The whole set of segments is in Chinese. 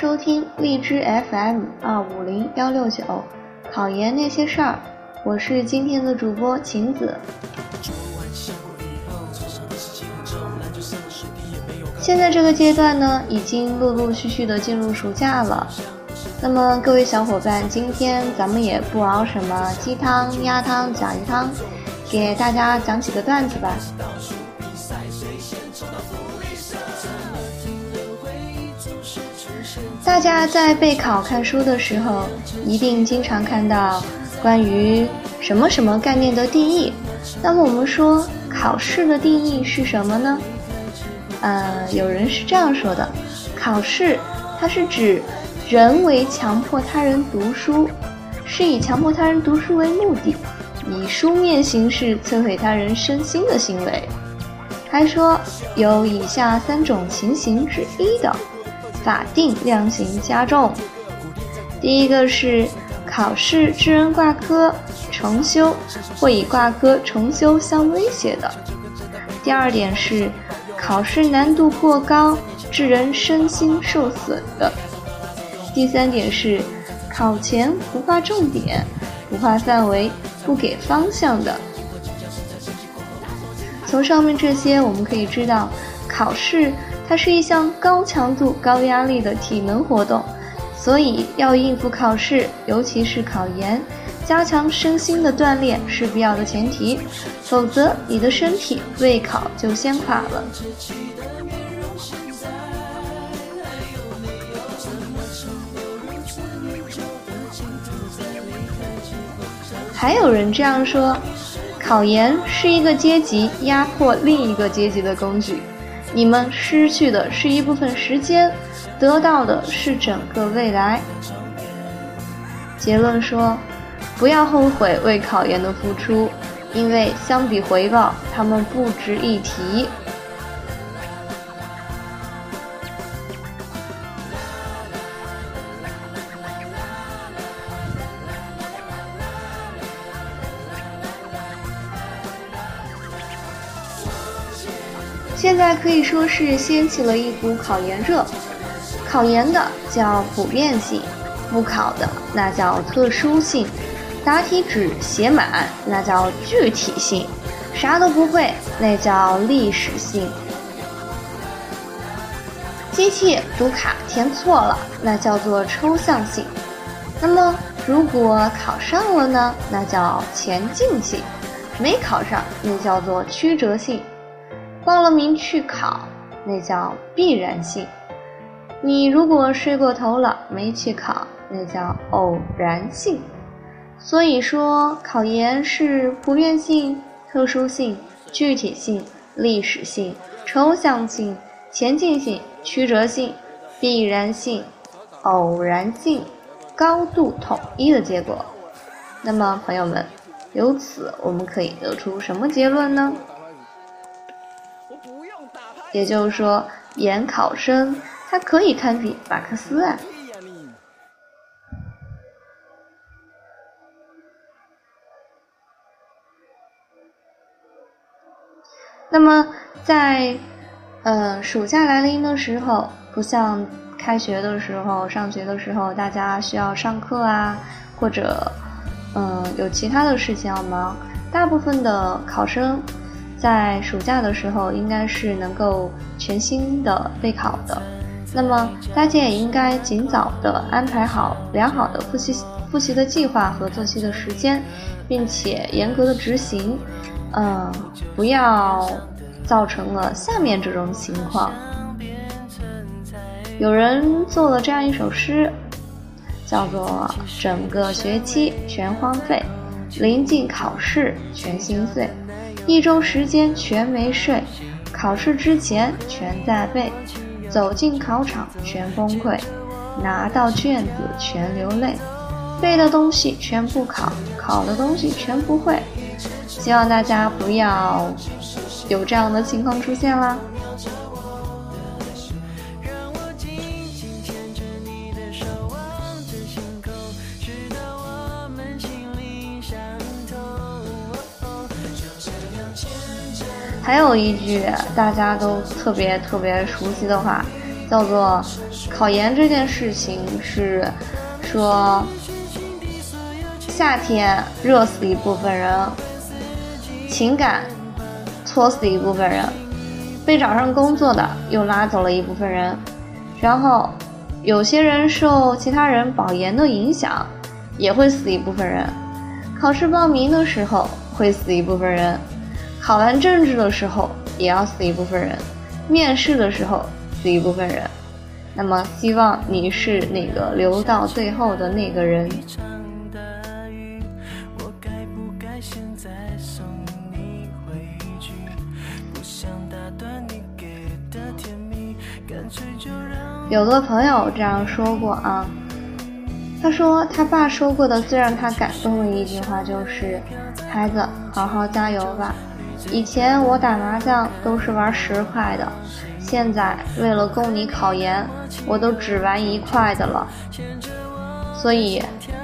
收听荔枝 FM 二五零幺六九，考研那些事儿，我是今天的主播晴子。现在这个阶段呢，已经陆陆续续的进入暑假了。那么各位小伙伴，今天咱们也不熬什么鸡汤、鸭汤、甲鱼汤，给大家讲几个段子吧。大家在备考看书的时候，一定经常看到关于什么什么概念的定义。那么我们说考试的定义是什么呢？呃，有人是这样说的：考试它是指人为强迫他人读书，是以强迫他人读书为目的，以书面形式摧毁他人身心的行为。还说有以下三种情形之一的法定量刑加重：第一个是考试致人挂科、重修或以挂科、重修相威胁的；第二点是。考试难度过高，致人身心受损的。第三点是，考前不划重点、不划范围、不给方向的。从上面这些，我们可以知道，考试它是一项高强度、高压力的体能活动，所以要应付考试，尤其是考研。加强身心的锻炼是必要的前提，否则你的身体未考就先垮了。还有人这样说：考研是一个阶级压迫另一个阶级的工具，你们失去的是一部分时间，得到的是整个未来。结论说。不要后悔为考研的付出，因为相比回报，他们不值一提。现在可以说是掀起了一股考研热，考研的叫普遍性，不考的那叫特殊性。答题纸写满，那叫具体性；啥都不会，那叫历史性。机器读卡填错了，那叫做抽象性。那么如果考上了呢？那叫前进性；没考上，那叫做曲折性。报了名去考，那叫必然性。你如果睡过头了，没去考，那叫偶然性。所以说，考研是普遍性、特殊性、具体性、历史性、抽象性、前进性、曲折性、必然性、偶然性、高度统一的结果。那么，朋友们，由此我们可以得出什么结论呢？也就是说，研考生他可以堪比马克思啊。那么，在呃暑假来临的时候，不像开学的时候、上学的时候，大家需要上课啊，或者嗯有其他的事情要忙。大部分的考生在暑假的时候，应该是能够全心的备考的。那么，大家也应该尽早的安排好良好的复习复习的计划和作息的时间，并且严格的执行。嗯，不要造成了下面这种情况。有人做了这样一首诗，叫做“整个学期全荒废，临近考试全心碎，一周时间全没睡，考试之前全在背，走进考场全崩溃，拿到卷子全流泪，背的东西全不考，考的东西全不会。”希望大家不要有这样的情况出现啦。还有一句大家都特别特别熟悉的话，叫做考研这件事情是说夏天热死一部分人，情感搓死一部分人，被找上工作的又拉走了一部分人，然后有些人受其他人保研的影响，也会死一部分人。考试报名的时候会死一部分人，考完政治的时候也要死一部分人，面试的时候。死一部分人，那么希望你是那个留到最后的那个人。有个朋友这样说过啊，他说他爸说过的最让他感动的一句话就是：“孩子，好好加油吧。以前我打麻将都是玩十块的。”现在为了供你考研，我都只玩一块的了。所以，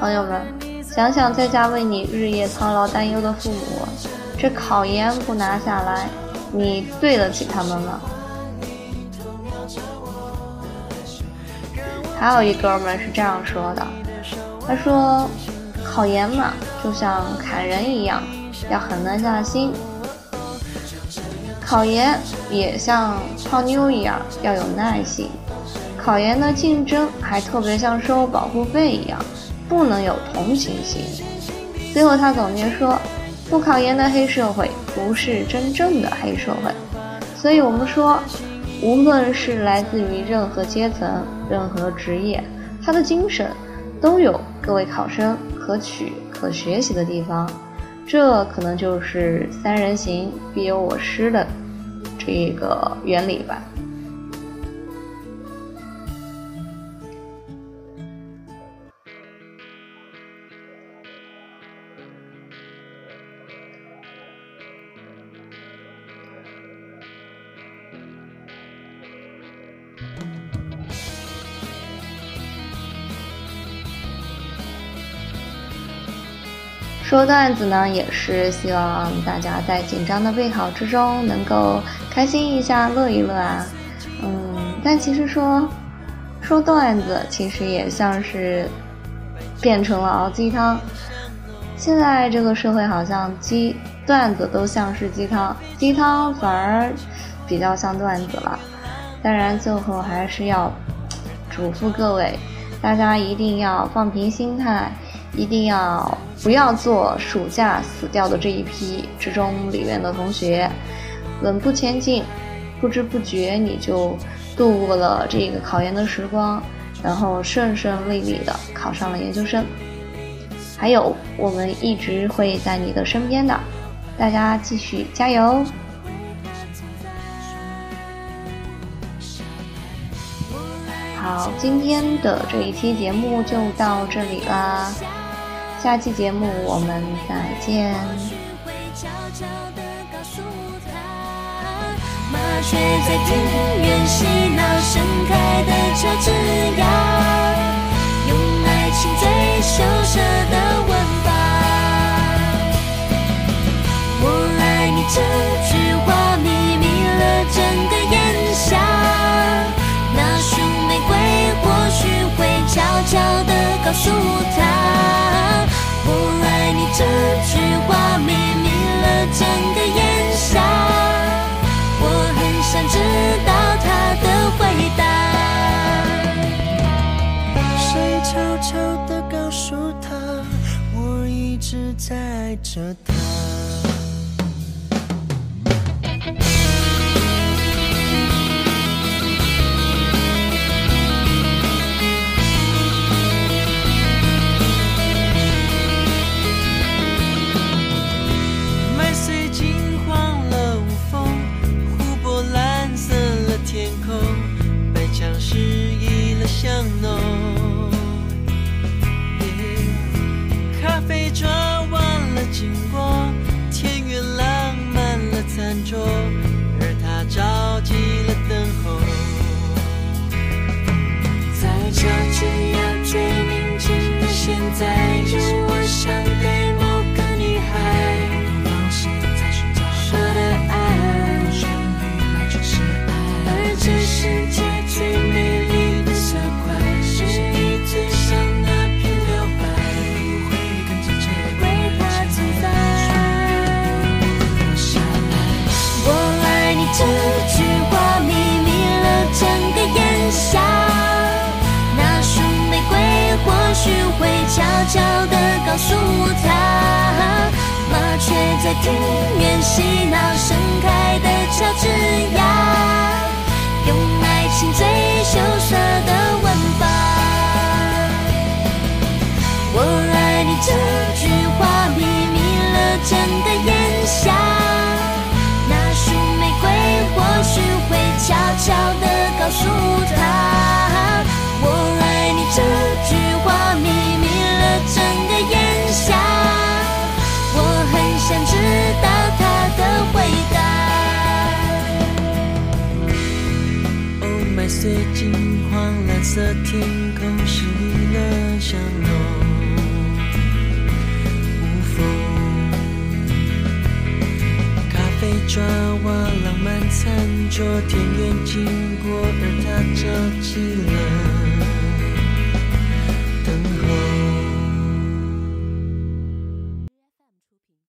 朋友们，想想在家为你日夜操劳担忧的父母，这考研不拿下来，你对得起他们吗？还有一哥们是这样说的，他说，考研嘛，就像砍人一样，要狠得下心。考研也像泡妞一样要有耐心，考研的竞争还特别像收保护费一样，不能有同情心。最后他总结说，不考研的黑社会不是真正的黑社会。所以我们说，无论是来自于任何阶层、任何职业，他的精神都有各位考生可取、可学习的地方。这可能就是“三人行，必有我师”的这个原理吧。说段子呢，也是希望大家在紧张的备考之中能够开心一下、乐一乐啊。嗯，但其实说说段子，其实也像是变成了熬鸡汤。现在这个社会好像鸡段子都像是鸡汤，鸡汤反而比较像段子了。当然，最后还是要嘱咐各位，大家一定要放平心态。一定要不要做暑假死掉的这一批之中里面的同学，稳步前进，不知不觉你就度过了这个考研的时光，然后顺顺利利的考上了研究生。还有，我们一直会在你的身边的，大家继续加油！好，今天的这一期节目就到这里啦。下期节目我们再见。麻雀在庭院嬉闹，盛开的乔治亚，用爱情最羞涩的吻法。我爱你这句话，秘密了整个炎夏。那束玫瑰或许会悄悄地告诉他。在这他。许会悄悄地告诉他，麻雀在庭院嬉闹，盛开的乔治亚，用爱情最羞涩的吻法。我爱你这句话，秘密了整个炎夏。色天空是离了相融。抓娃浪漫餐桌，田园经过，而他着急了。